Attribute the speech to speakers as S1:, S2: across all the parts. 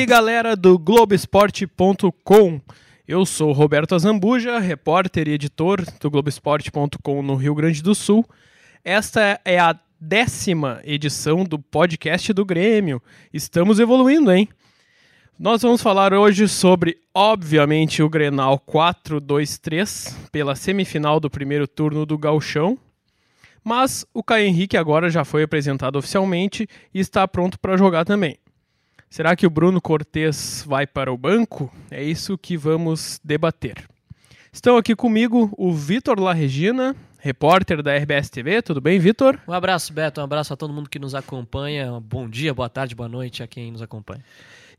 S1: Aí, galera do Globesport.com. Eu sou Roberto Azambuja, repórter e editor do Globesport.com no Rio Grande do Sul. Esta é a décima edição do podcast do Grêmio. Estamos evoluindo, hein? Nós vamos falar hoje sobre, obviamente, o Grenal 4-2-3 pela semifinal do primeiro turno do Gauchão. Mas o Caio Henrique agora já foi apresentado oficialmente e está pronto para jogar também. Será que o Bruno Cortes vai para o banco? É isso que vamos debater. Estão aqui comigo o Vitor La Regina, repórter da RBS TV. Tudo bem, Vitor?
S2: Um abraço, Beto. Um abraço a todo mundo que nos acompanha. Bom dia, boa tarde, boa noite a quem nos acompanha.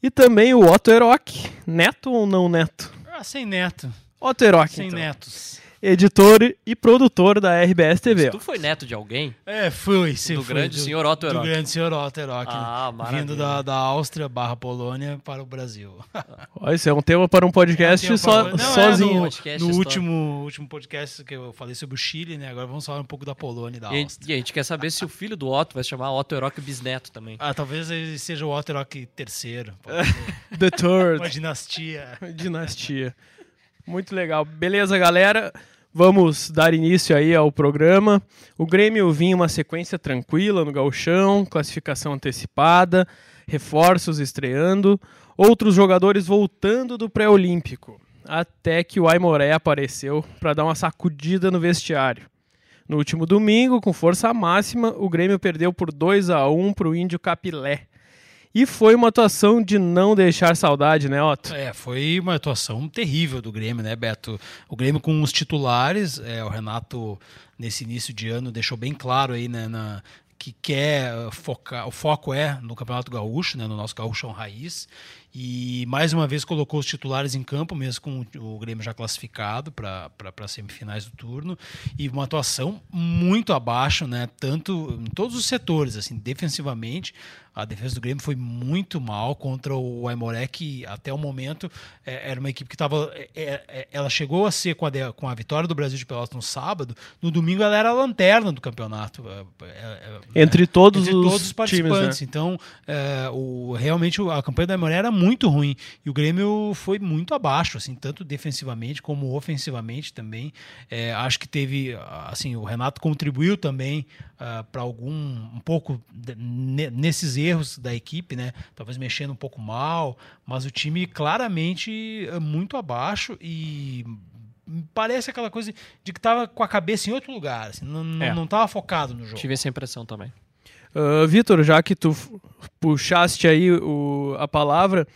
S1: E também o Otto Erock. Neto ou não neto?
S3: Ah, sem neto.
S1: Otto Erock,
S3: Sem
S1: então.
S3: netos.
S1: Editor e produtor da RBS TV.
S2: Tu foi neto de alguém?
S3: É, fui. Sim,
S2: Do
S3: fui,
S2: grande senhor Otto
S3: Do
S2: Erock.
S3: grande senhor Otto Erock.
S2: Ah, maravilha.
S3: Vindo da, da Áustria barra Polônia para o Brasil.
S1: Isso é um tema para um podcast
S3: Tem um
S1: só,
S3: favor- Não, é,
S1: sozinho.
S3: no,
S2: Podcast
S3: no último, último podcast que eu falei sobre o Chile, né? Agora vamos falar um pouco da Polônia e da
S2: E
S3: Áustria.
S2: e a gente quer saber se o filho do Otto vai se chamar Otto Erock Bisneto também.
S3: Ah, talvez ele seja o Otto Erock terceiro.
S1: The Third.
S3: Uma dinastia.
S1: Dinastia. Muito legal. Beleza, galera? Vamos dar início aí ao programa. O Grêmio vinha uma sequência tranquila no gauchão, classificação antecipada, reforços estreando, outros jogadores voltando do pré-olímpico, até que o Aimoré apareceu para dar uma sacudida no vestiário. No último domingo, com força máxima, o Grêmio perdeu por 2 a 1 para o Índio Capilé. E foi uma atuação de não deixar saudade, né, Otto?
S3: É, foi uma atuação terrível do Grêmio, né, Beto? O Grêmio com os titulares, é, o Renato, nesse início de ano, deixou bem claro aí, né, na- que quer focar, o foco é no Campeonato Gaúcho, né, no nosso Gaúchão Raiz, e mais uma vez colocou os titulares em campo, mesmo com o Grêmio já classificado para as semifinais do turno, e uma atuação muito abaixo, né, tanto em todos os setores, assim, defensivamente, a defesa do Grêmio foi muito mal contra o Aimoré, que até o momento é, era uma equipe que estava. ela chegou a ser com a, com a vitória do Brasil de Pelotas no sábado, no domingo ela era a lanterna do campeonato. é, é, é,
S1: Entre todos
S3: entre
S1: os
S3: todos os participantes.
S1: times, né?
S3: Então, é, o, realmente a campanha da Aimoré era muito ruim e o Grêmio foi muito abaixo, assim, tanto defensivamente como ofensivamente também. É, acho que teve, assim, o Renato contribuiu também para algum um pouco nesses erros da equipe, né? Talvez mexendo um pouco mal, mas o time claramente é muito abaixo e parece aquela coisa de que tava com a cabeça em outro lugar, assim, não,
S1: É.
S3: não tava focado no jogo.
S2: Tive essa impressão também.
S1: Ah, Vitor, já que tu puxaste aí o- a palavra,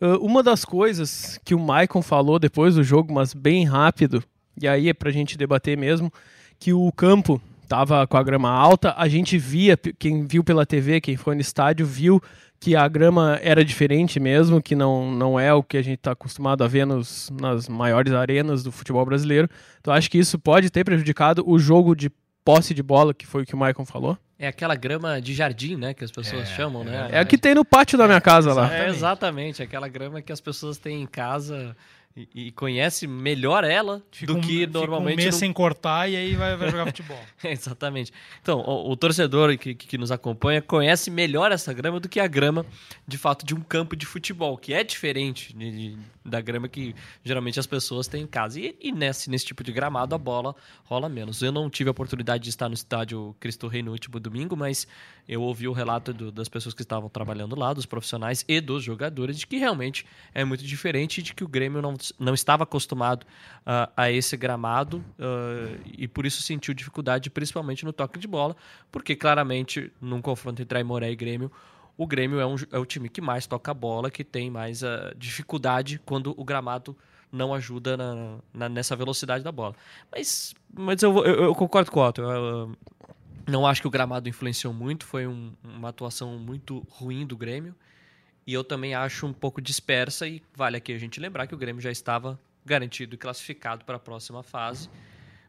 S1: ah, uma das coisas que o Maicon falou depois do jogo, mas bem rápido, e aí é pra gente debater mesmo, que o campo tava com a grama alta, a gente via, quem viu pela TV, quem foi no estádio, viu que a grama era diferente mesmo, que não, não é o que a gente está acostumado a ver nos, nas maiores arenas do futebol brasileiro. Então acho que isso pode ter prejudicado o jogo de posse de bola, que foi o que o Maicon falou.
S2: É aquela grama de jardim, né? Que as pessoas
S3: É,
S2: chamam, né?
S1: É a que tem no pátio da minha casa lá.
S2: É, exatamente, aquela grama que as pessoas têm em casa e, e conhece melhor ela
S3: Fica
S2: do
S3: um-
S2: que
S3: fica
S2: normalmente
S3: um mês
S2: no-
S3: sem cortar e aí vai, vai jogar futebol.
S2: Exatamente. Então, o, o torcedor que, que nos acompanha conhece melhor essa grama do que a grama, de fato, de um campo de futebol, que é diferente de- de- da grama que geralmente as pessoas têm em casa. E, e nesse, nesse tipo de gramado a bola rola menos. Eu não tive a oportunidade de estar no estádio Cristo Rei no último domingo, mas eu ouvi o relato do- das pessoas que estavam trabalhando lá, dos profissionais e dos jogadores, de que realmente é muito diferente de que o Grêmio não, não estava acostumado ah, a esse gramado ah, e por isso sentiu dificuldade, principalmente no toque de bola, porque claramente num confronto entre Aimoré e Grêmio, o Grêmio é, um, é o time que mais toca a bola, que tem mais ah, dificuldade quando o gramado não ajuda na- na- nessa velocidade da bola. Mas, mas eu, eu- eu concordo com o Otto. eu, ah, não acho que o gramado influenciou muito, foi um- uma atuação muito ruim do Grêmio. E eu também acho um pouco dispersa, e vale aqui a gente lembrar que o Grêmio já estava garantido e classificado para a próxima fase,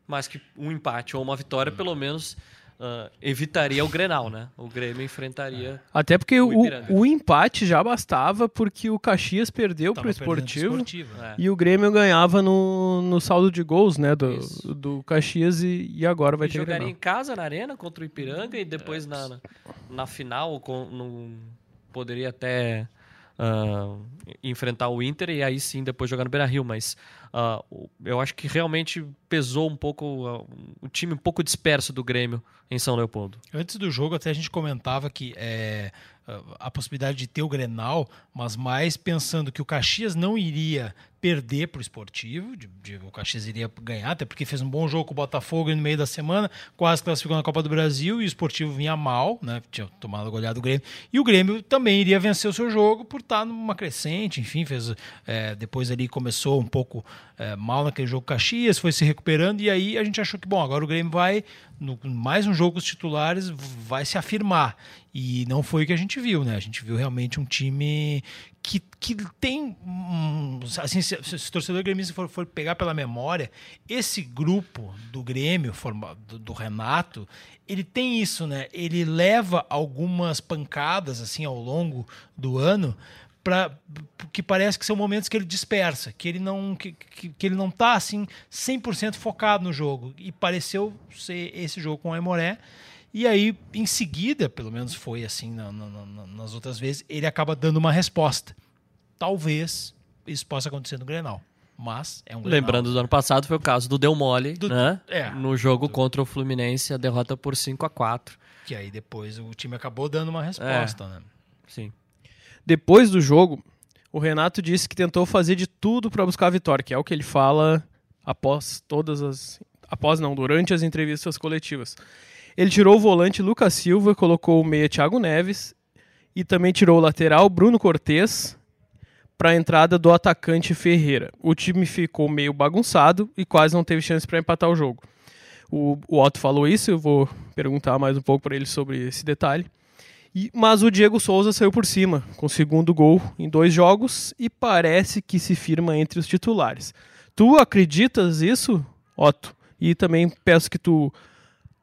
S2: mas que um empate ou uma vitória, pelo menos, ah, evitaria o Grenal, né? O Grêmio enfrentaria.
S1: Até porque
S2: O
S1: o, o empate já bastava porque o Caxias perdeu
S3: Tava
S1: pro
S3: perdendo pro
S1: esportivo
S3: esportivo.
S2: É.
S1: e o Grêmio ganhava no, no saldo de gols, né, do,
S2: Isso.
S1: do Caxias e, e agora vai
S2: E
S1: ter
S2: jogaria
S1: Grenal.
S2: em casa, na arena, contra o Ipiranga, e depois na, na, na final, com, no- poderia até uh, enfrentar o Inter e aí sim depois jogar no Beira Rio. Mas uh, eu acho que realmente pesou um pouco uh, o time um pouco disperso do Grêmio em São Leopoldo.
S3: Antes do jogo, até a gente comentava que é, a possibilidade de ter o Grenal, mas mais pensando que o Caxias não iria perder para o esportivo, de, de, o Caxias iria ganhar, até porque fez um bom jogo com o Botafogo no meio da semana, quase classificou na Copa do Brasil e o esportivo vinha mal, né? Tinha tomado a goleada do Grêmio. E o Grêmio também iria vencer o seu jogo por estar numa crescente, enfim, fez. É, depois ali começou um pouco é, mal naquele jogo Caxias, foi se recuperando, e aí a gente achou que, bom, agora o Grêmio vai, no, mais um jogo com os titulares, vai se afirmar. E não foi o que a gente viu, né? A gente viu realmente um time que, que tem. assim, se, se o torcedor gremista for, for, pegar pela memória, esse grupo do Grêmio, do, do Renato, ele tem isso, né? Ele leva algumas pancadas assim ao longo do ano para que parece que são momentos que ele dispersa, que ele não que, que, que ele não tá assim 100% focado no jogo e pareceu ser esse jogo com o Aimoré e aí, em seguida, pelo menos foi assim na, na, na, nas outras vezes, ele acaba dando uma resposta. Talvez isso possa acontecer no Grenal. Mas é um
S2: Grenal. Lembrando do ano passado, foi o caso do Del Mole, do, né? É, no jogo do, contra o Fluminense, a derrota por 5 a 4
S3: Que aí depois o time acabou dando uma resposta, é, né?
S2: Sim.
S1: Depois do jogo, o Renato disse que tentou fazer de tudo para buscar a vitória, que é o que ele fala após todas as. Após não, durante as entrevistas coletivas. Ele tirou o volante Lucas Silva, colocou o meia Thiago Neves e também tirou o lateral Bruno Cortes para a entrada do atacante Ferreira. O time ficou meio bagunçado e quase não teve chance para empatar o jogo. O, o Otto falou isso, eu vou perguntar mais um pouco para ele sobre esse detalhe. E, mas o Diego Souza saiu por cima, com o segundo gol em dois jogos e parece que se firma entre os titulares. Tu acreditas isso, Otto? E também peço que tu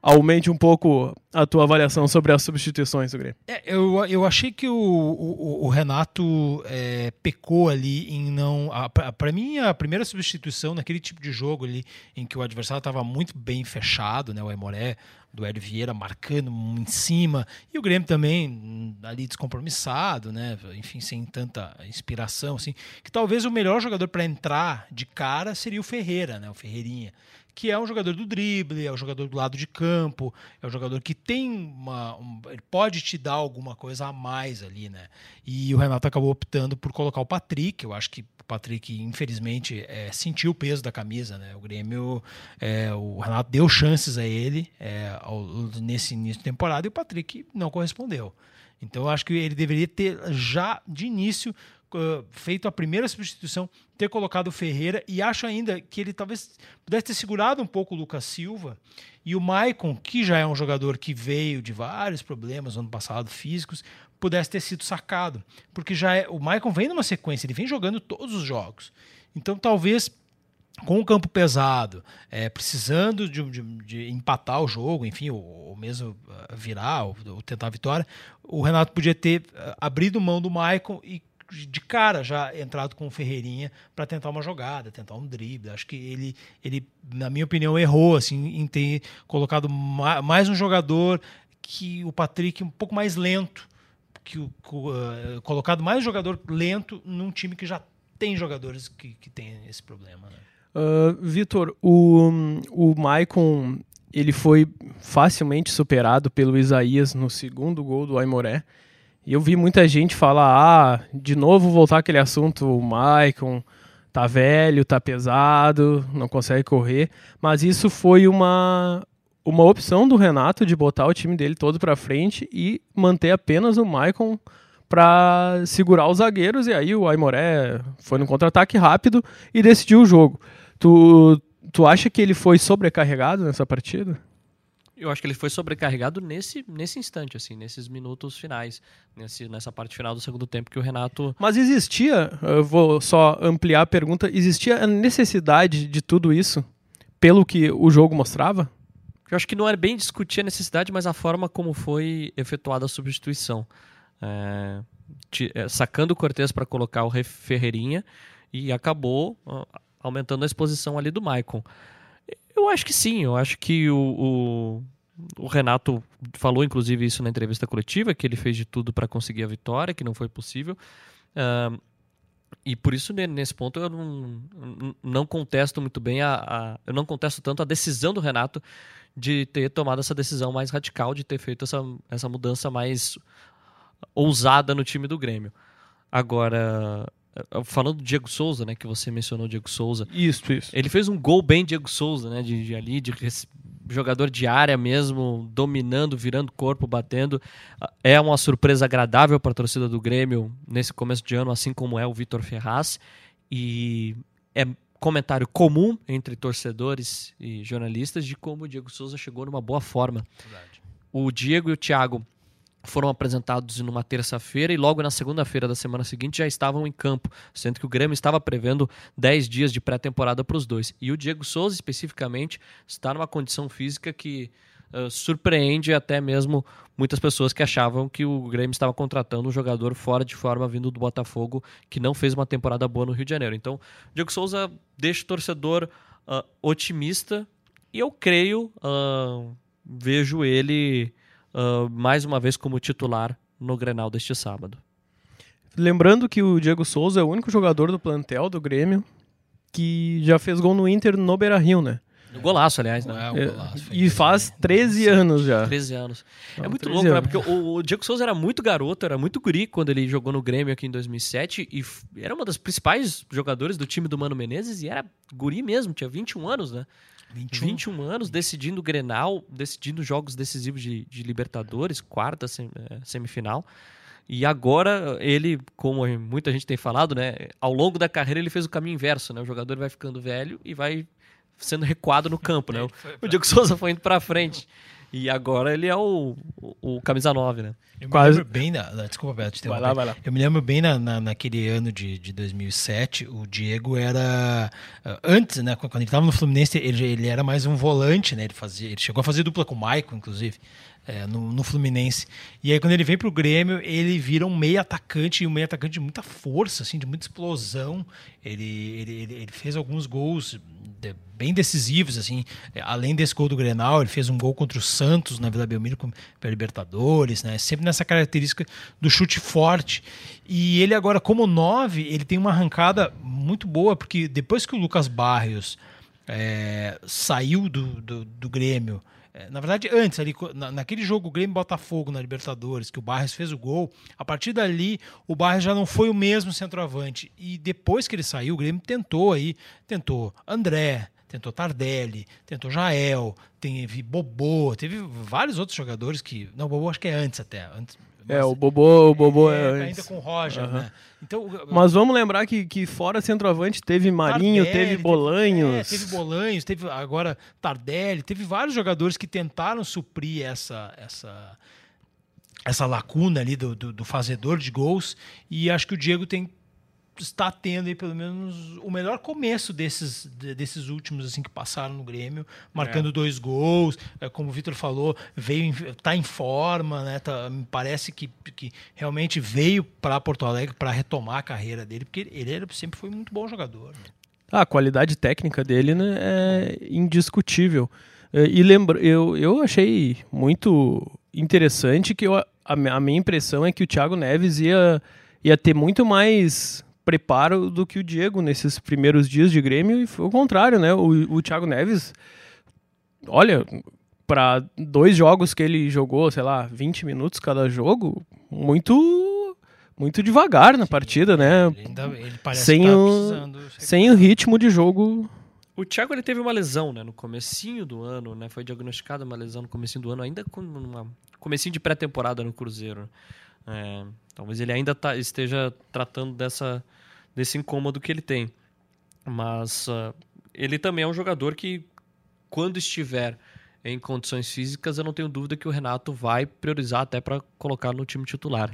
S1: aumente um pouco a tua avaliação sobre as substituições Grêmio.
S3: É, eu, eu achei que o, o, o Renato é, pecou ali em não. Para mim, a primeira substituição naquele tipo de jogo ali, em que o adversário estava muito bem fechado, né, o Emoré, do Hélio Vieira marcando em cima, e o Grêmio também hum, ali descompromissado, né, enfim, sem tanta inspiração, assim, que talvez o melhor jogador para entrar de cara seria o Ferreira, né, o Ferreirinha que é um jogador do drible, é um jogador do lado de campo, é um jogador que tem uma. Um, ele pode te dar alguma coisa a mais ali, né? E o Renato acabou optando por colocar o Patrick. Eu acho que Patrick, infelizmente, é, sentiu o peso da camisa, né? O Grêmio, é, o Renato deu chances a ele é, ao, nesse início de temporada e o Patrick não correspondeu. Então eu acho que ele deveria ter já de início feito a primeira substituição, ter colocado o Ferreira e acho ainda que ele talvez pudesse ter segurado um pouco o Lucas Silva e o Maicon, que já é um jogador que veio de vários problemas no ano passado físicos, pudesse ter sido sacado, porque já é, o Maicon vem numa sequência, ele vem jogando todos os jogos. Então talvez com o campo pesado, é, precisando de, de, de, empatar o jogo, enfim, ou, ou mesmo uh, virar, ou, ou, tentar a vitória, o Renato podia ter uh, abrido mão do Maicon e de cara já entrado com o Ferreirinha para tentar uma jogada, tentar um drible. Acho que ele, ele, na minha opinião, errou assim, em ter colocado mais um jogador que o Patrick um pouco mais lento, que uh, colocado mais jogador lento num time que já tem jogadores que, que tem esse problema. Né?
S1: Uh, Vitor, o, o Maicon ele foi facilmente superado pelo Isaías no segundo gol do Aimoré. E eu vi muita gente falar, ah, de novo voltar aquele assunto, o Maicon tá velho, tá pesado, não consegue correr. Mas isso foi uma, uma opção do Renato de botar o time dele todo para frente e manter apenas o Maicon para segurar os zagueiros. E aí o Aimoré foi no contra-ataque rápido e decidiu o jogo. Tu, tu acha que ele foi sobrecarregado nessa partida?
S2: Eu acho que ele foi sobrecarregado nesse, nesse instante, assim, nesses minutos finais, nesse, nessa parte final do segundo tempo que o Renato.
S1: Mas existia, eu vou só ampliar a pergunta, existia a necessidade de tudo isso pelo que o jogo mostrava?
S2: Eu acho que não era bem discutir a necessidade, mas a forma como foi efetuada a substituição. É, é sacando o Cortez para colocar o Ferreirinha e acabou aumentando a exposição ali do Maicon. Eu acho que sim, eu acho que o, o, o, Renato falou, inclusive, isso na entrevista coletiva, que ele fez de tudo para conseguir a vitória, que não foi possível. Uh, e por isso, nesse ponto, eu não, não contesto muito bem a, a, Eu não contesto tanto a decisão do Renato de ter tomado essa decisão mais radical, de ter feito essa, essa mudança mais ousada no time do Grêmio. Agora, falando do Diego Souza, né, que você mencionou Diego Souza.
S1: Isso, isso.
S2: Ele fez um gol bem Diego Souza, né, de, de ali, de jogador de área mesmo, dominando, virando corpo, batendo. É uma surpresa agradável para a torcida do Grêmio nesse começo de ano, assim como é o Vitor Ferraz. E é comentário comum entre torcedores e jornalistas de como o Diego Souza chegou numa boa forma. Verdade. O Diego e o Thiago foram apresentados numa terça-feira e logo na segunda-feira da semana seguinte já estavam em campo, sendo que o Grêmio estava prevendo 10 dias de pré-temporada para os dois. E o Diego Souza, especificamente, está numa condição física que uh, surpreende até mesmo muitas pessoas que achavam que o Grêmio estava contratando um jogador fora de forma vindo do Botafogo que não fez uma temporada boa no Rio de Janeiro. Então, Diego Souza deixa o torcedor uh, otimista e eu creio, uh, vejo ele mais uma vez como titular no Grenal deste sábado.
S1: Lembrando que o Diego Souza é o único jogador do plantel do Grêmio que já fez gol no Inter no Beira-Rio, né?
S2: No golaço, aliás, né?
S1: É, um golaço, e faz 13 anos já.
S2: 13 anos. Não, é muito louco, né? anos. né? Porque o, o, Diego Souza era muito garoto, era muito guri quando ele jogou no Grêmio aqui em 2007 e era uma das principais jogadores do time do Mano Menezes e era guri mesmo, tinha 21 anos, né? 21, 21 anos, decidindo o Grenal, decidindo jogos decisivos de, de Libertadores, quarta é, semifinal. E agora ele, como muita gente tem falado, né, ao longo da carreira ele fez o caminho inverso, né? O jogador vai ficando velho e vai sendo recuado no campo, né? O Diego Souza foi indo para frente. E agora ele é o, o, o camisa 9, né?
S3: Eu Quase. me lembro bem, da, desculpa, Beto, vai lá, vai lá. Eu me lembro bem na, na, naquele ano de, de 2007, o Diego era ah, antes, né, quando ele estava no Fluminense, ele, ele era mais um volante, né? Ele fazia, ele chegou a fazer dupla com o Maicon, inclusive é, no, no, Fluminense. E aí, quando ele vem para o Grêmio, ele vira um meio atacante, e um meio atacante de muita força, assim, de muita explosão. Ele, ele, ele, ele fez alguns gols de, bem decisivos, assim. Além desse gol do Grenal, ele fez um gol contra o Santos na Vila Belmiro para Libertadores, né? Sempre nessa característica do chute forte. E ele agora, como nove, ele tem uma arrancada muito boa, porque depois que o Lucas Barrios é, saiu do, do, do Grêmio é, na verdade, antes, ali, naquele jogo Grêmio-Botafogo na Libertadores, que o Barres fez o gol, a partir dali o Barres já não foi o mesmo centroavante. E depois que ele saiu, o Grêmio tentou aí, tentou André, tentou Tardelli, tentou Jael, teve Bobô, teve vários outros jogadores que. Não, Bobô acho que é antes até. Antes,
S1: é, o Bobô, o Bobô é, é
S3: ainda com o Roger, uhum. né?
S1: Então, Mas vamos lembrar que, que fora centroavante teve Marinho, Tardelli, teve Bolanhos.
S3: Teve, é, teve Bolanhos, teve agora Tardelli, teve vários jogadores que tentaram suprir essa essa essa lacuna ali do, do, do fazedor de gols e acho que o Diego tem está tendo aí pelo menos o melhor começo desses, desses últimos assim que passaram no Grêmio, marcando é. dois gols, é, como o Vitor falou, veio tá em forma, né? Tá, me parece que, que realmente veio para Porto Alegre para retomar a carreira dele, porque ele, ele sempre foi muito bom jogador. Né?
S1: Ah, a qualidade técnica dele né, é indiscutível. É, e lembro, eu, eu achei muito interessante que eu, a, a minha impressão é que o Thiago Neves ia, ia ter muito mais preparo do que o Diego nesses primeiros dias de Grêmio e foi o contrário, né? O, o Thiago Neves, olha, para dois jogos que ele jogou, sei lá, 20 minutos cada jogo, muito muito devagar na Sim, partida, né? Ele ainda, ele sem tá o, sem o ritmo de jogo.
S2: O Thiago ele teve uma lesão, né, no comecinho do ano, né? Foi diagnosticada uma lesão no comecinho do ano, ainda com uma comecinho de pré-temporada no Cruzeiro. É, talvez ele ainda tá, esteja tratando dessa, desse incômodo que ele tem. Mas uh, ele também é um jogador que, quando estiver em condições físicas, eu não tenho dúvida que o Renato vai priorizar até para colocar no time titular.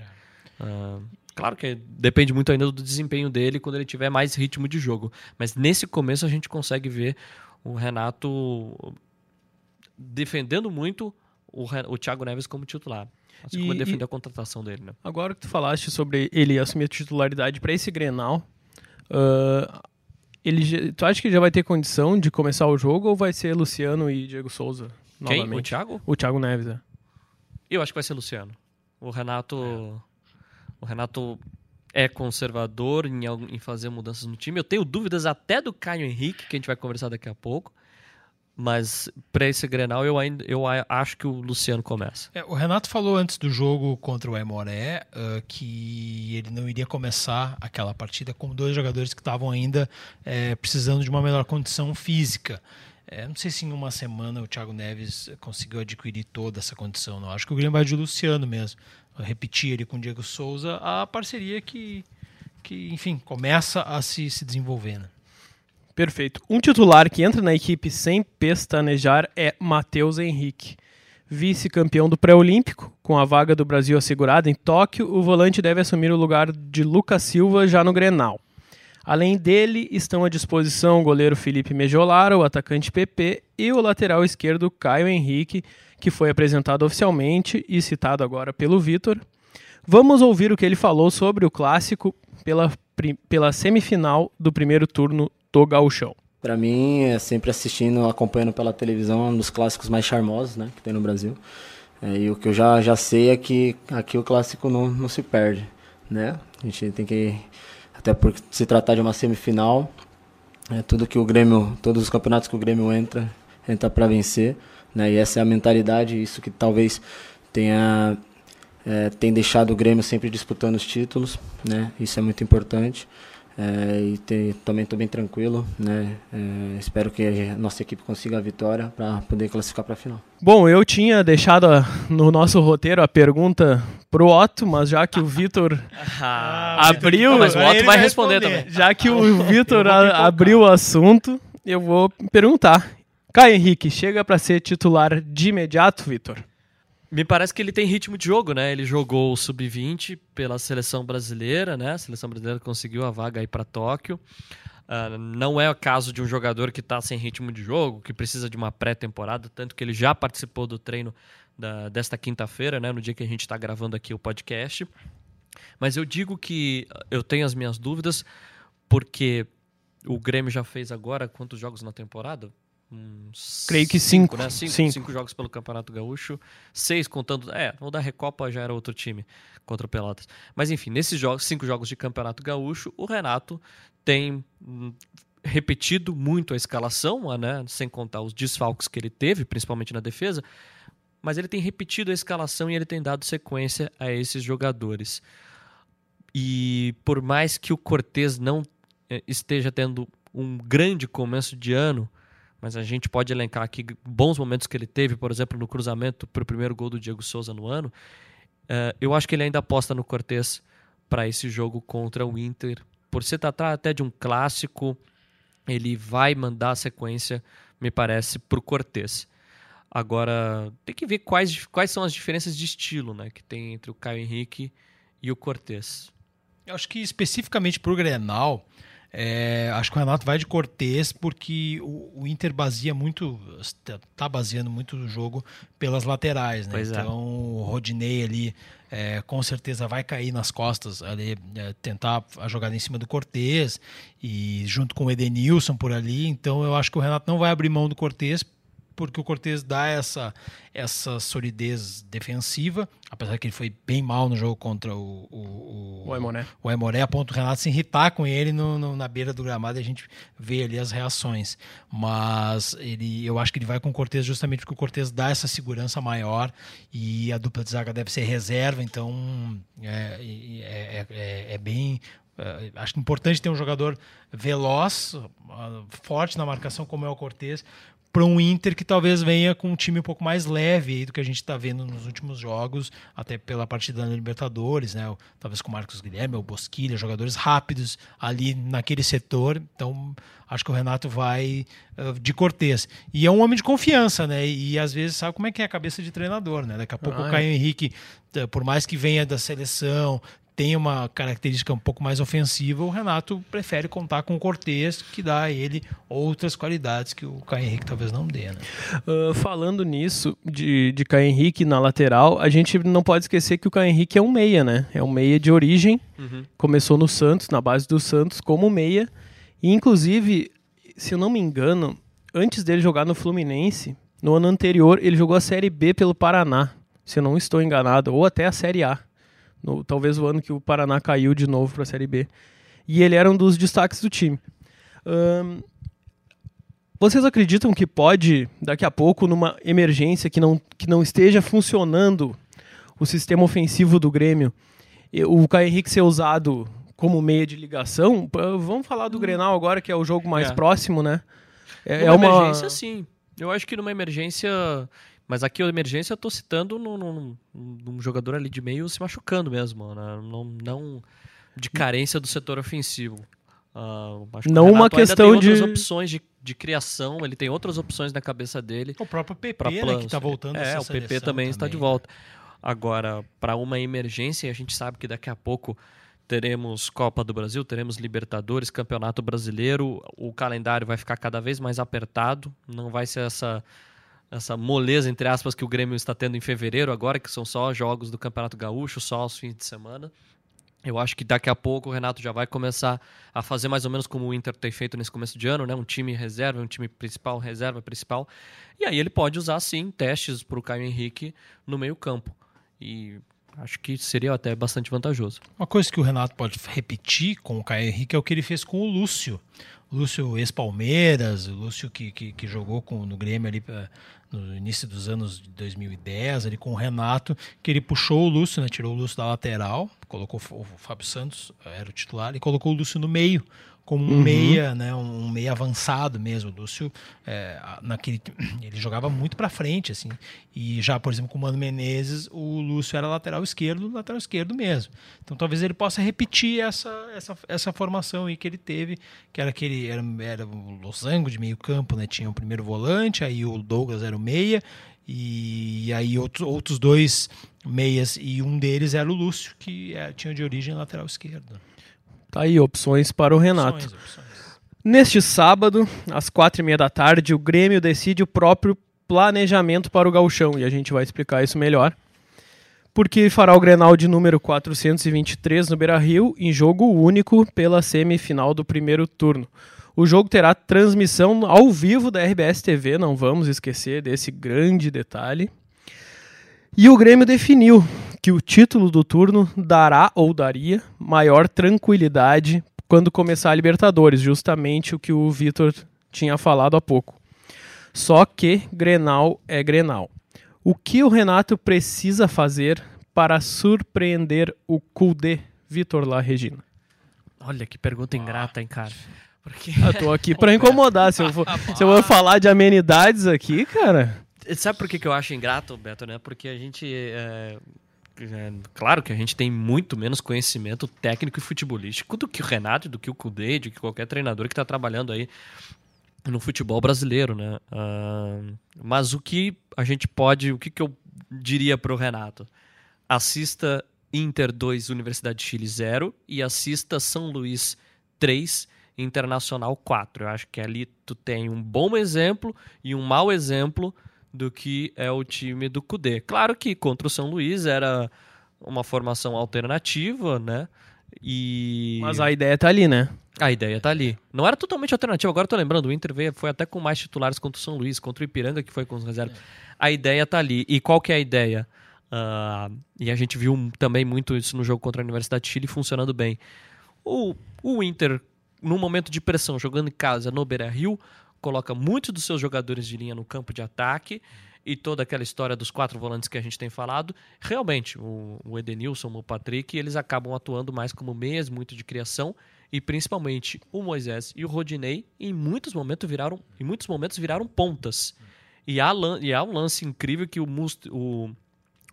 S2: Uh, claro que depende muito ainda do desempenho dele quando ele tiver mais ritmo de jogo. Mas nesse começo a gente consegue ver o Renato defendendo muito o, o Thiago Neves como titular. Assim e, como defender e, a contratação dele, né?
S1: Agora que tu falaste sobre ele assumir a titularidade para esse Grenal, uh, ele, tu acha que já vai ter condição de começar o jogo ou vai ser Luciano e Diego Souza
S2: Quem? novamente? O Thiago?
S1: O Thiago Neves, é.
S2: Eu acho que vai ser Luciano. O Renato... É. O Renato é conservador em fazer mudanças no time. Eu tenho dúvidas até do Caio Henrique, que a gente vai conversar daqui a pouco. Mas para esse Grenal eu ainda eu acho que o Luciano começa.
S3: É, o Renato falou antes do jogo contra o Aimoré uh, que ele não iria começar aquela partida com dois jogadores que estavam ainda é, precisando de uma melhor condição física. É, não sei se em uma semana o Thiago Neves conseguiu adquirir toda essa condição. Não acho que o Grêmio vai de Luciano mesmo. repetir ele com o Diego Souza a parceria que, que enfim, começa a se, se desenvolver. Né?
S1: Perfeito. Um titular que entra na equipe sem pestanejar é Matheus Henrique. Vice-campeão do pré-olímpico, com a vaga do Brasil assegurada em Tóquio, o volante deve assumir o lugar de Lucas Silva já no Grenal. Além dele, estão à disposição o goleiro Felipe Mejolara, o atacante PP e o lateral esquerdo Caio Henrique, que foi apresentado oficialmente e citado agora pelo Vitor. Vamos ouvir o que ele falou sobre o clássico pela, pela semifinal do primeiro turno do gauchão?
S4: Para mim, é sempre assistindo, acompanhando pela televisão, um dos clássicos mais charmosos né, que tem no Brasil. É, e o que eu já, já sei é que aqui o clássico não, não se perde. Né? A gente tem que, até por se tratar de uma semifinal, é, tudo que o Grêmio, todos os campeonatos que o Grêmio entra, entra para vencer. Né? E essa é a mentalidade, isso que talvez tenha é, tem deixado o Grêmio sempre disputando os títulos, né? Isso é muito importante. É, e te, também estou bem tranquilo, né? É, espero que a nossa equipe consiga a vitória para poder classificar para a final.
S1: Bom, eu tinha deixado no nosso roteiro a pergunta pro Otto, mas já que o Vitor ah, abriu,
S2: mas o Otto vai responder, responder, também.
S1: Já que o Vitor abriu o assunto, eu vou perguntar. Caio Henrique, chega para ser titular de imediato, Vitor?
S2: Me parece que ele tem ritmo de jogo, né? Ele jogou o sub-20 pela seleção brasileira, né? A seleção brasileira conseguiu a vaga aí para Tóquio. Uh, não é o caso de um jogador que está sem ritmo de jogo, que precisa de uma pré-temporada, tanto que ele já participou do treino da, desta quinta-feira, né? No dia que a gente está gravando aqui o podcast. Mas eu digo que eu tenho as minhas dúvidas, porque o Grêmio já fez agora quantos jogos na temporada?
S1: Uns Creio que cinco,
S2: né? cinco, cinco. cinco jogos pelo Campeonato Gaúcho, seis contando. É, o da Recopa já era outro time contra o Pelotas. Mas enfim, nesses jogos, cinco jogos de Campeonato Gaúcho, o Renato tem hum, repetido muito a escalação, né? sem contar os desfalques que ele teve, principalmente na defesa. Mas ele tem repetido a escalação e ele tem dado sequência a esses jogadores. E por mais que o Cortez não eh, esteja tendo um grande começo de ano, mas a gente pode elencar aqui bons momentos que ele teve, por exemplo, no cruzamento para o primeiro gol do Diego Souza no ano. Uh, eu acho que ele ainda aposta no Cortez para esse jogo contra o Inter. Por se tratar até de um clássico, ele vai mandar a sequência, me parece, para o Cortez. Agora, tem que ver quais, quais são as diferenças de estilo né, que tem entre o Caio Henrique e o Cortez.
S3: Eu acho que especificamente para o Grenal, é, acho que o Renato vai de Cortez porque o, o Inter baseia muito, está baseando muito o jogo pelas laterais, né? Pois é. então é. o Rodinei ali é, com certeza vai cair nas costas ali, é, tentar a jogada em cima do Cortez e junto com o Edenilson por ali. Então eu acho que o Renato não vai abrir mão do Cortez porque o Cortez dá essa, essa solidez defensiva, apesar que ele foi bem mal no jogo contra o, o,
S1: o, Aimoré.
S3: o Aimoré, a ponto do Renato se irritar com ele no, no, na beira do gramado e a gente vê ali as reações. Mas ele, eu acho que ele vai com o Cortez justamente porque o Cortez dá essa segurança maior e a dupla de zaga deve ser reserva, então é, é, é, é bem Uh, acho importante ter um jogador veloz, uh, forte na marcação, como é o Cortez, para um Inter que talvez venha com um time um pouco mais leve do que a gente está vendo nos últimos jogos, até pela partida da Libertadores, né? Talvez com o Marcos Guilherme ou Bosquilha, jogadores rápidos ali naquele setor. Então, acho que o Renato vai uh, de Cortez. E é um homem de confiança, né? E, e, às vezes sabe como é que é a cabeça de treinador, né? Daqui a pouco ah, o Caio é. Henrique, por mais que venha da seleção, tem uma característica um pouco mais ofensiva, o Renato prefere contar com o Cortez, que dá a ele outras qualidades que o Caio Henrique talvez não dê. Né?
S1: Uh, falando nisso, de, de Caio Henrique na lateral, a gente não pode esquecer que o Caio Henrique é um meia, né? É um meia de origem, uhum. começou no Santos, na base do Santos, como meia, e inclusive, se eu não me engano, antes dele jogar no Fluminense, no ano anterior, ele jogou a Série B pelo Paraná, se eu não estou enganado, ou até a Série A no, talvez o ano que o Paraná caiu de novo para a Série B. E ele era um dos destaques do time. Vocês acreditam que pode, daqui a pouco, numa emergência que não, que não esteja funcionando o sistema ofensivo do Grêmio, o Caio Henrique ser usado como meia de ligação? Vamos falar do. Grenal agora, que é o jogo mais é. próximo, né?
S2: É, numa é uma emergência, sim. Eu acho que numa emergência. Mas aqui a emergência eu tô citando num, num, num jogador ali de meio se machucando mesmo, né? não, não de carência do setor ofensivo.
S1: Uh, não uma questão
S2: de
S1: outras
S2: opções de, de criação, ele tem outras opções na cabeça dele.
S3: O próprio PP, né, que está voltando
S2: É, o PP também, também, está de volta. Agora, para uma emergência, a gente sabe que daqui a pouco teremos Copa do Brasil, teremos Libertadores, Campeonato Brasileiro, o calendário vai ficar cada vez mais apertado, não vai ser essa essa moleza entre aspas que o Grêmio está tendo em fevereiro agora, que são só jogos do Campeonato Gaúcho, só aos fins de semana. Eu acho que daqui a pouco o Renato já vai começar a fazer mais ou menos como o Inter tem feito nesse começo de ano, né? Um time reserva, um time principal, reserva principal. E aí ele pode usar sim testes para o Caio Henrique no meio-campo. E acho que seria até bastante vantajoso.
S3: Uma coisa que o Renato pode repetir com o Caio Henrique é o que ele fez com o Lúcio. Lúcio ex-Palmeiras, Lúcio que, que, que, jogou com, no Grêmio ali eh, no início dos anos de 2010, ali com o Renato, que ele puxou o Lúcio, né, tirou o Lúcio da lateral, colocou o Fábio Santos, era o titular, e colocou o Lúcio no meio como um uhum. meia, né, um meia avançado mesmo. O Lúcio, é, naquele, ele jogava muito para frente, assim. E já, por exemplo, com o Mano Menezes, o Lúcio era lateral esquerdo, lateral esquerdo mesmo. Então, talvez ele possa repetir essa, essa, essa formação aí que ele teve, que era aquele era, era o losango de meio campo, né? Tinha o primeiro volante, aí o Douglas era o meia e aí outro, outros dois meias e um deles era o Lúcio, que é, tinha de origem lateral esquerdo.
S1: Tá aí, opções para o Renato. Opções, opções. Neste sábado, às quatro e meia da tarde, o Grêmio decide o próprio planejamento para o gauchão, e a gente vai explicar isso melhor. Porque fará o Grenal de número 423 no Beira-Rio, em jogo único pela semifinal do primeiro turno. O jogo terá transmissão ao vivo da RBS TV, não vamos esquecer desse grande detalhe. E o Grêmio definiu que o título do turno dará ou daria maior tranquilidade quando começar a Libertadores, justamente o que o Vitor tinha falado há pouco. Só que Grenal é Grenal. O que o Renato precisa fazer para surpreender o Kudê, Vitor lá, Regina?
S2: Olha que pergunta ingrata, hein, cara.
S1: Porque... Eu tô aqui para incomodar. Se eu, for, se eu for falar de amenidades aqui, cara.
S2: Sabe por que, que eu acho ingrato, Beto, né? Porque a gente. É, é, claro que a gente tem muito menos conhecimento técnico e futebolístico do que o Renato, do que o Kudê, do que qualquer treinador que está trabalhando aí no futebol brasileiro, né? Uh, mas o que a gente pode, o que, que eu diria para o Renato? Assista Inter 2, Universidade de Chile 0 e assista São Luís 3, Internacional 4. Eu acho que ali tu tem um bom exemplo e um mau exemplo do que é o time do Cudê. Claro que contra o São Luís era uma formação alternativa, né? E...
S1: Mas a ideia tá ali, né?
S2: A ideia tá ali. Não era totalmente alternativa. Agora eu tô lembrando, o Inter veio, foi até com mais titulares contra o São Luís, contra o Ipiranga, que foi com os reservas. É. A ideia tá ali. E qual que é a ideia? Uh, e a gente viu também muito isso no jogo contra a Universidade de Chile funcionando bem. O, o Inter, num momento de pressão, jogando em casa no Beira-Rio, coloca muitos dos seus jogadores de linha no campo de ataque e toda aquela história dos quatro volantes que a gente tem falado, realmente, o, o Edenilson, o Patrick, eles acabam atuando mais como meias, muito de criação, e principalmente o Moisés e o Rodinei, em muitos momentos viraram, em muitos momentos viraram pontas. E há, e há um lance incrível que o, o,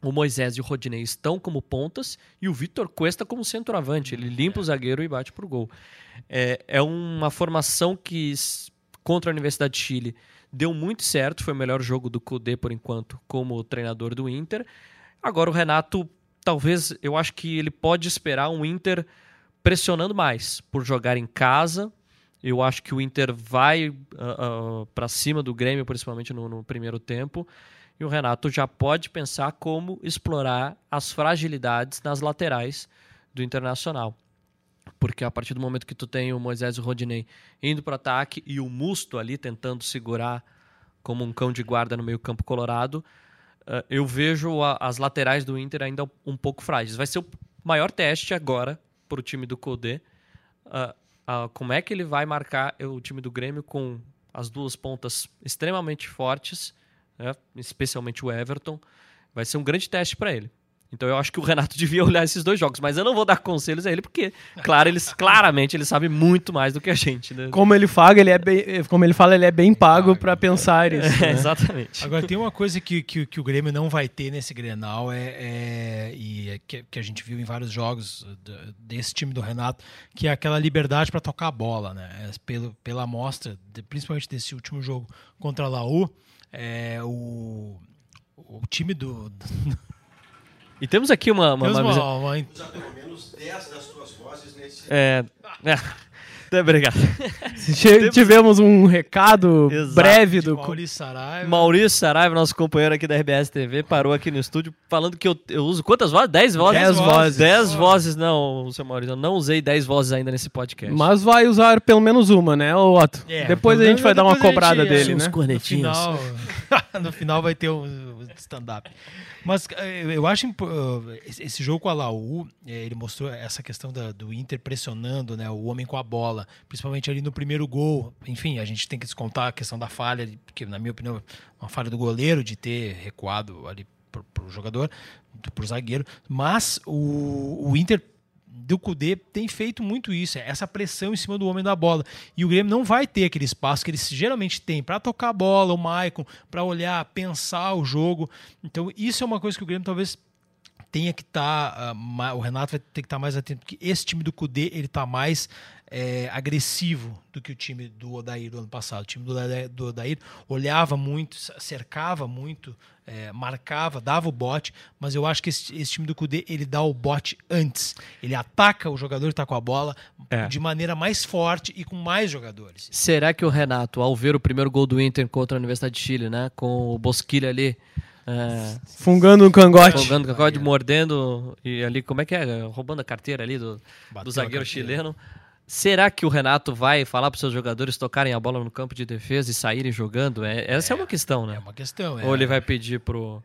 S2: o Moisés e o Rodinei estão como pontas e o Vitor Cuesta como centroavante. Ele limpa o zagueiro e bate pro gol. É, é uma formação que contra a Universidade de Chile deu muito certo, foi o melhor jogo do Cudê por enquanto como treinador do Inter. Agora o Renato, talvez, eu acho que ele pode esperar um Inter pressionando mais por jogar em casa. Eu acho que o Inter vai uh, uh, para cima do Grêmio, principalmente no, no primeiro tempo. E o Renato já pode pensar como explorar as fragilidades nas laterais do Internacional. Porque a partir do momento que tu tem o Moisés e o Rodinei indo para o ataque e o Musto ali tentando segurar como um cão de guarda no meio campo colorado, uh, eu vejo as laterais do Inter ainda um pouco frágeis. Vai ser o, maior teste agora para o time do Codê. Uh, como é que ele vai marcar o time do Grêmio com as duas pontas extremamente fortes, né? especialmente o Everton. Vai ser um grande teste para ele. Então eu acho que o Renato devia olhar esses dois jogos, mas eu não vou dar conselhos a ele porque, claro, eles claramente ele sabe muito mais do que a gente. Né?
S1: Como ele fala, ele é bem, como ele fala, ele é bem pago para pensar isso.
S2: É, né? Exatamente.
S3: Agora tem uma coisa que, que, que, o Grêmio não vai ter nesse Grenal é, é e é que, que, a gente viu em vários jogos desse time do Renato, que é aquela liberdade para tocar a bola, né? É, pelo, pela amostra, principalmente desse último jogo contra a Laú, é, o, o time do
S2: e temos aqui uma.
S3: uma,
S2: temos
S3: uma, uma... uma...
S5: pelo menos 10 das tuas vozes nesse.
S2: É. é. Obrigado.
S1: Tivemos um recado Exato. breve do
S3: Maurício Saraiva.
S2: Maurício Saraiva, nosso companheiro aqui da RBS TV, parou aqui no estúdio falando que eu, eu uso quantas vozes? 10 vozes?
S1: 10 vozes.
S2: 10 vozes, não, seu Maurício. Eu não usei 10 vozes ainda nesse podcast.
S1: Mas vai usar pelo menos uma, né, Otto? É, depois a gente vai dar uma cobrada gente, dele, né?
S3: No final, no final vai ter um stand-up. Mas eh, eu acho eh, esse jogo com a Laú, eh, ele mostrou essa questão da, do Inter pressionando né, o homem com a bola, principalmente ali no primeiro gol. Enfim, a gente tem que descontar a questão da falha, que na minha opinião, uma falha do goleiro de ter recuado ali para o jogador, para o zagueiro. Mas o, o Inter do Cudê tem feito muito isso, é essa pressão em cima do homem da bola. E o Grêmio não vai ter aquele espaço que eles geralmente têm para tocar a bola, o Maicon, para olhar, pensar o jogo. Então, isso é uma coisa que o Grêmio talvez tenha que estar. Tá, uh, o Renato vai ter que estar tá mais atento, porque esse time do Cudê ele está mais é, agressivo do que o time do Odair do ano passado. O time do Odair, do Odair olhava muito, cercava muito, é, marcava, dava o bote, mas eu acho que esse, esse, time do Cudê ele dá o bote antes. Ele ataca o jogador que está com a bola é. de maneira mais forte e com mais jogadores.
S2: Será que o Renato, ao ver o primeiro gol do Inter contra a Universidade de Chile, né, com o Bosquilha ali,
S1: é, fungando um cangote.
S2: Fungando um cangote, mordendo e ali, como é que é? Roubando a carteira ali do, do zagueiro chileno. Será que o Renato vai falar para os seus jogadores tocarem a bola no campo de defesa e saírem jogando? É, essa é, é uma questão, né?
S3: É uma questão. É.
S2: Ou ele vai pedir pro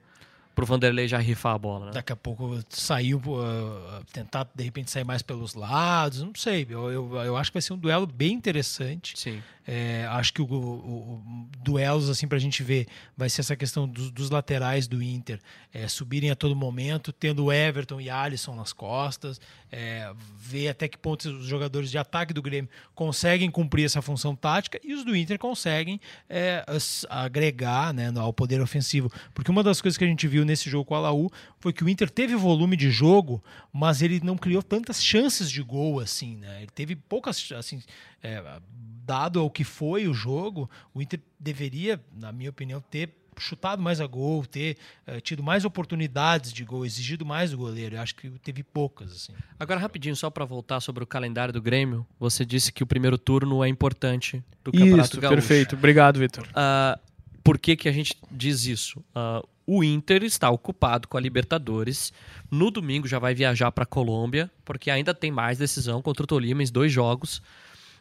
S2: pro Vanderlei já rifar a bola. Né?
S3: Daqui a pouco saiu, uh, tentar de repente sair mais pelos lados, não sei. Eu, eu, eu, acho que vai ser um duelo bem interessante.
S2: Sim.
S3: É, acho que o, o, o, duelos, assim, para a gente ver, vai ser essa questão dos, dos laterais do Inter é, subirem a todo momento, tendo Everton e Alisson nas costas, é, ver até que ponto os jogadores de ataque do Grêmio conseguem cumprir essa função tática e os do Inter conseguem é, agregar né, ao poder ofensivo. Porque uma das coisas que a gente viu nesse jogo com a Laú foi que o Inter teve volume de jogo, mas ele não criou tantas chances de gol assim. Né? Ele teve poucas, assim, é, dado ao que foi o jogo, o Inter deveria, na minha opinião, ter chutado mais a gol, ter uh, tido mais oportunidades de gol, exigido mais do goleiro. Eu acho que teve poucas. Assim.
S2: Agora, rapidinho, só para voltar sobre o calendário do Grêmio, você disse que o primeiro turno é importante do Campeonato
S1: isso,
S2: Gaúcho.
S1: perfeito. Obrigado, Vitor.
S2: Uh, por que, que a gente diz isso? Uh, o Inter está ocupado com a Libertadores. No domingo já vai viajar para a Colômbia, porque ainda tem mais decisão contra o Tolima em dois jogos.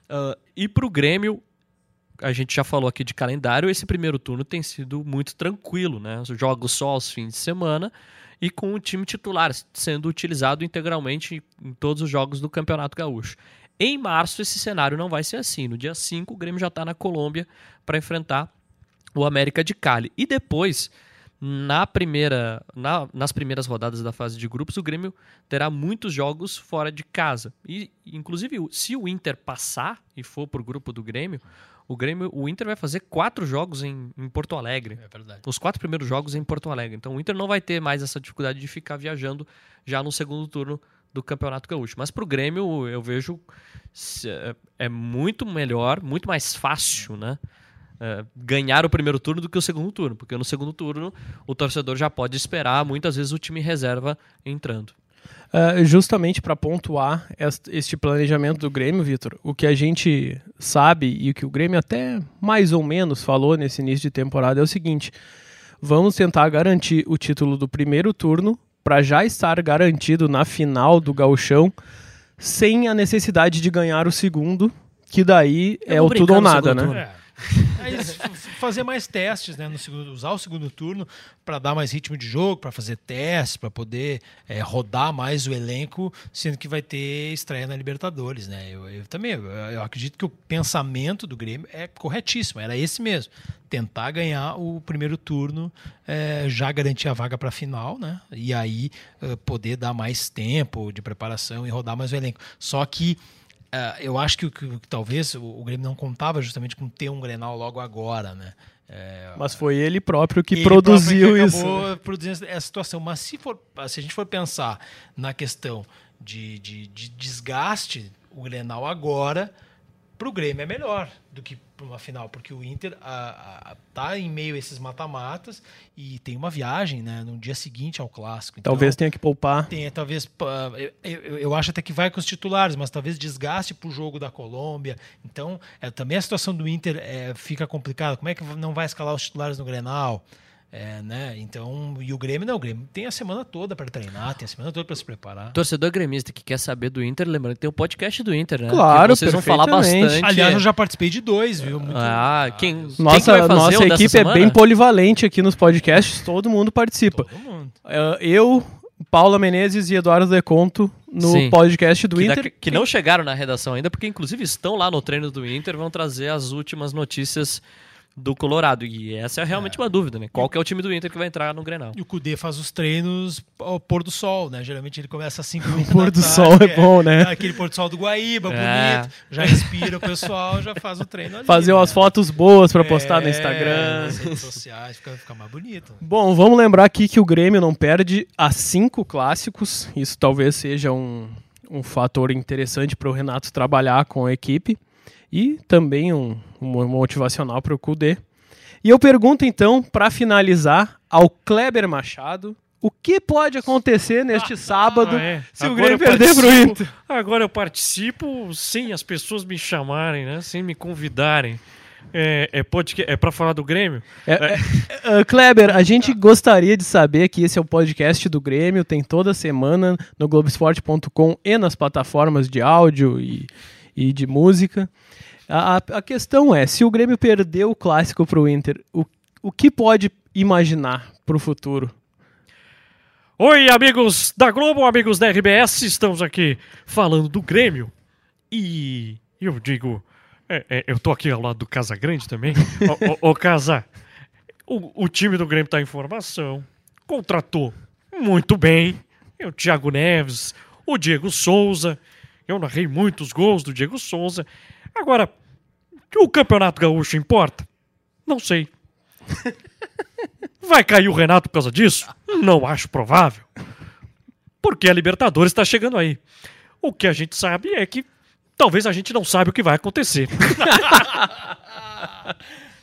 S2: Uh, e para o Grêmio, a gente já falou aqui de calendário, esse primeiro turno tem sido muito tranquilo, né? Jogos só aos fins de semana e com o time titular sendo utilizado integralmente em todos os jogos do Campeonato Gaúcho. Em março, esse cenário não vai ser assim. No dia 5, o Grêmio já está na Colômbia para enfrentar o América de Cali. E depois, na primeira, na, nas primeiras rodadas da fase de grupos, o Grêmio terá muitos jogos fora de casa. E, inclusive, se o Inter passar e for para o grupo do Grêmio, o Grêmio, o Inter vai fazer quatro jogos em, em Porto Alegre.
S3: É verdade.
S2: Os quatro primeiros jogos em Porto Alegre. Então o Inter não vai ter mais essa dificuldade de ficar viajando já no segundo turno do Campeonato Gaúcho. Mas para o Grêmio, eu vejo é, é muito melhor, muito mais fácil, né? É, ganhar o primeiro turno do que o segundo turno, porque no segundo turno o torcedor já pode esperar muitas vezes o time reserva entrando.
S1: Uh, justamente para pontuar este planejamento do Grêmio, Vitor, o que a gente sabe e o que o Grêmio até mais ou menos falou nesse início de temporada é o seguinte: vamos tentar garantir o título do primeiro turno para já estar garantido na final do Gauchão, sem a necessidade de ganhar o segundo, que daí é, é o tudo ou nada, né?
S3: É. Aí fazer mais testes, né? No segundo, usar o segundo turno para dar mais ritmo de jogo, para fazer testes, para poder é, rodar mais o elenco, sendo que vai ter estreia na Libertadores, né? Eu, eu também eu, eu acredito que o pensamento do Grêmio é corretíssimo, era esse mesmo. Tentar ganhar o primeiro turno, é, já garantir a vaga para a final, né? E aí é, poder dar mais tempo de preparação e rodar mais o elenco. Só que Uh, eu acho que, que, que talvez o, o, Grêmio não contava justamente com ter um Grenal logo agora, né?
S1: É, Mas foi ele próprio que ele produziu próprio que isso.
S3: Acabou produzindo essa situação. Mas se, for, se a gente for pensar na questão de, de, de desgaste, o Grenal agora para o Grêmio é melhor do que para uma final, porque o Inter a, a, tá em meio a esses mata-matas e tem uma viagem né, no dia seguinte ao clássico.
S1: Então, talvez tenha que poupar.
S3: Tem, talvez. Eu, eu, eu, acho até que vai com os titulares, mas talvez desgaste para o jogo da Colômbia. Então, é, também a situação do Inter é, fica complicada. Como é que não vai escalar os titulares no Grenal? É, né? Então, e o Grêmio não, o Grêmio tem a semana toda para treinar, tem a semana toda para se preparar.
S2: Torcedor gremista que quer saber do Inter, lembrando que tem o podcast do Inter, né?
S1: Claro,
S2: que vocês vão falar bastante.
S3: Aliás, eu já participei de dois, viu?
S2: Muito... Ah, quem,
S1: nossa, quem nossa equipe é bem polivalente aqui nos podcasts, todo mundo participa. Todo mundo. É, eu, Paula Menezes e Eduardo Deconto no Sim. podcast do
S2: que
S1: Inter.
S2: Da, que não chegaram na redação ainda, porque inclusive estão lá no treino do Inter, vão trazer as últimas notícias do Colorado. E essa é realmente é. uma dúvida, né? Qual que é o time do Inter que vai entrar no Grenal?
S3: E o Cudê faz os treinos ao pôr do sol, né? Geralmente ele começa assim com
S1: o pôr do tarde, sol é, é bom, né?
S3: Aquele pôr do sol do Guaíba, é. bonito. Já inspira o pessoal, já faz o treino ali.
S1: Fazer
S3: né?
S1: umas fotos boas para postar no é, Instagram.
S3: Nas redes sociais, fica, fica mais bonito.
S1: Bom, vamos lembrar aqui que o Grêmio não perde a cinco clássicos. Isso talvez seja um, um fator interessante para o Renato trabalhar com a equipe e também um, um motivacional para o Cudê. E eu pergunto então, para finalizar, ao Kleber Machado, o que pode acontecer neste sábado ah, é. se agora o Grêmio perder pro Inter?
S6: Agora eu participo sem as pessoas me chamarem, né? Sem me convidarem. É, é, podcast, é para falar do Grêmio?
S1: É, é, uh, Kleber, a gente gostaria de saber que esse é o podcast do Grêmio, tem toda semana no Globoesporte.com e nas plataformas de áudio e, e de música. A, a questão é, se o Grêmio perdeu o clássico para o Inter, o, o que pode imaginar para o futuro?
S6: Oi, amigos da Globo, amigos da RBS, estamos aqui falando do Grêmio. E eu digo, é, é, eu tô aqui ao lado do Casa Grande também. ô, ô, Casa, o, o time do Grêmio está em formação, contratou muito bem o Thiago Neves, o Diego Souza. Eu narrei muitos gols do Diego Souza. Agora, o Campeonato Gaúcho importa? Não sei. Vai cair o Renato por causa disso? Não acho provável. Porque a Libertadores está chegando aí. O que a gente sabe é que talvez a gente não saiba o que vai acontecer.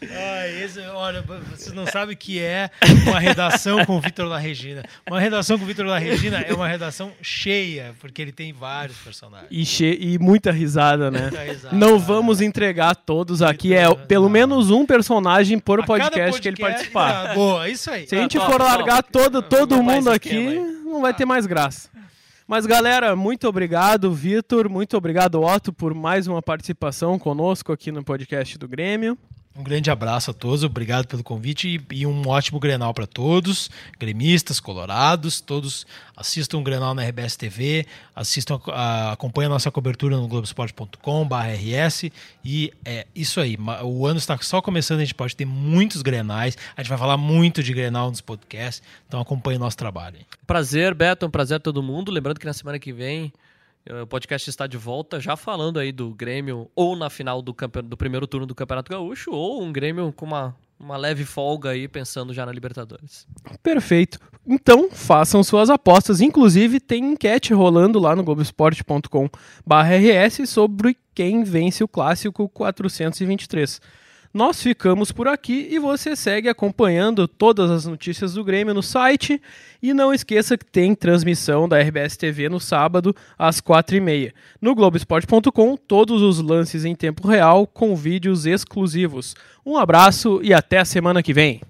S3: Ah, esse, olha, vocês não sabem o que é uma redação com o Vitor La Regina. Uma redação com o Vitor La Regina é uma redação cheia, porque ele tem vários personagens.
S1: E, che e muita risada, né? Muita risada, não vamos entregar todos aqui. É pelo menos um personagem por podcast, podcast, que ele participar.
S3: Ah, boa, isso aí.
S1: Se a gente for largar todo, todo mundo aqui, não vai ter mais graça. Mas galera, muito obrigado, Vitor, muito obrigado, Otto, por mais uma participação conosco aqui no podcast do Grêmio.
S3: Um grande abraço a todos, obrigado pelo convite e, e um ótimo Grenal para todos, gremistas, colorados, todos assistam o Grenal na RBS TV, assistam, a, acompanhem a nossa cobertura no globesport.com/rs e é isso aí. O ano está só começando, a gente pode ter muitos Grenais, a gente vai falar muito de Grenal nos podcasts, então acompanhe nosso trabalho.
S2: Prazer, Beto, um prazer a todo mundo. Lembrando que na semana que vem o podcast está de volta, já falando aí do Grêmio ou na final do, do primeiro turno do Campeonato Gaúcho, ou um Grêmio com uma, uma leve folga aí, pensando já na Libertadores.
S1: Perfeito. Então, façam suas apostas. Inclusive, tem enquete rolando lá no globesport.com/rs sobre quem vence o clássico 423. Nós ficamos por aqui e você segue acompanhando todas as notícias do Grêmio no site. E não esqueça que tem transmissão da RBS TV no sábado, às 4h30. No Globoesporte.com, todos os lances em tempo real com vídeos exclusivos. Um abraço e até a semana que vem.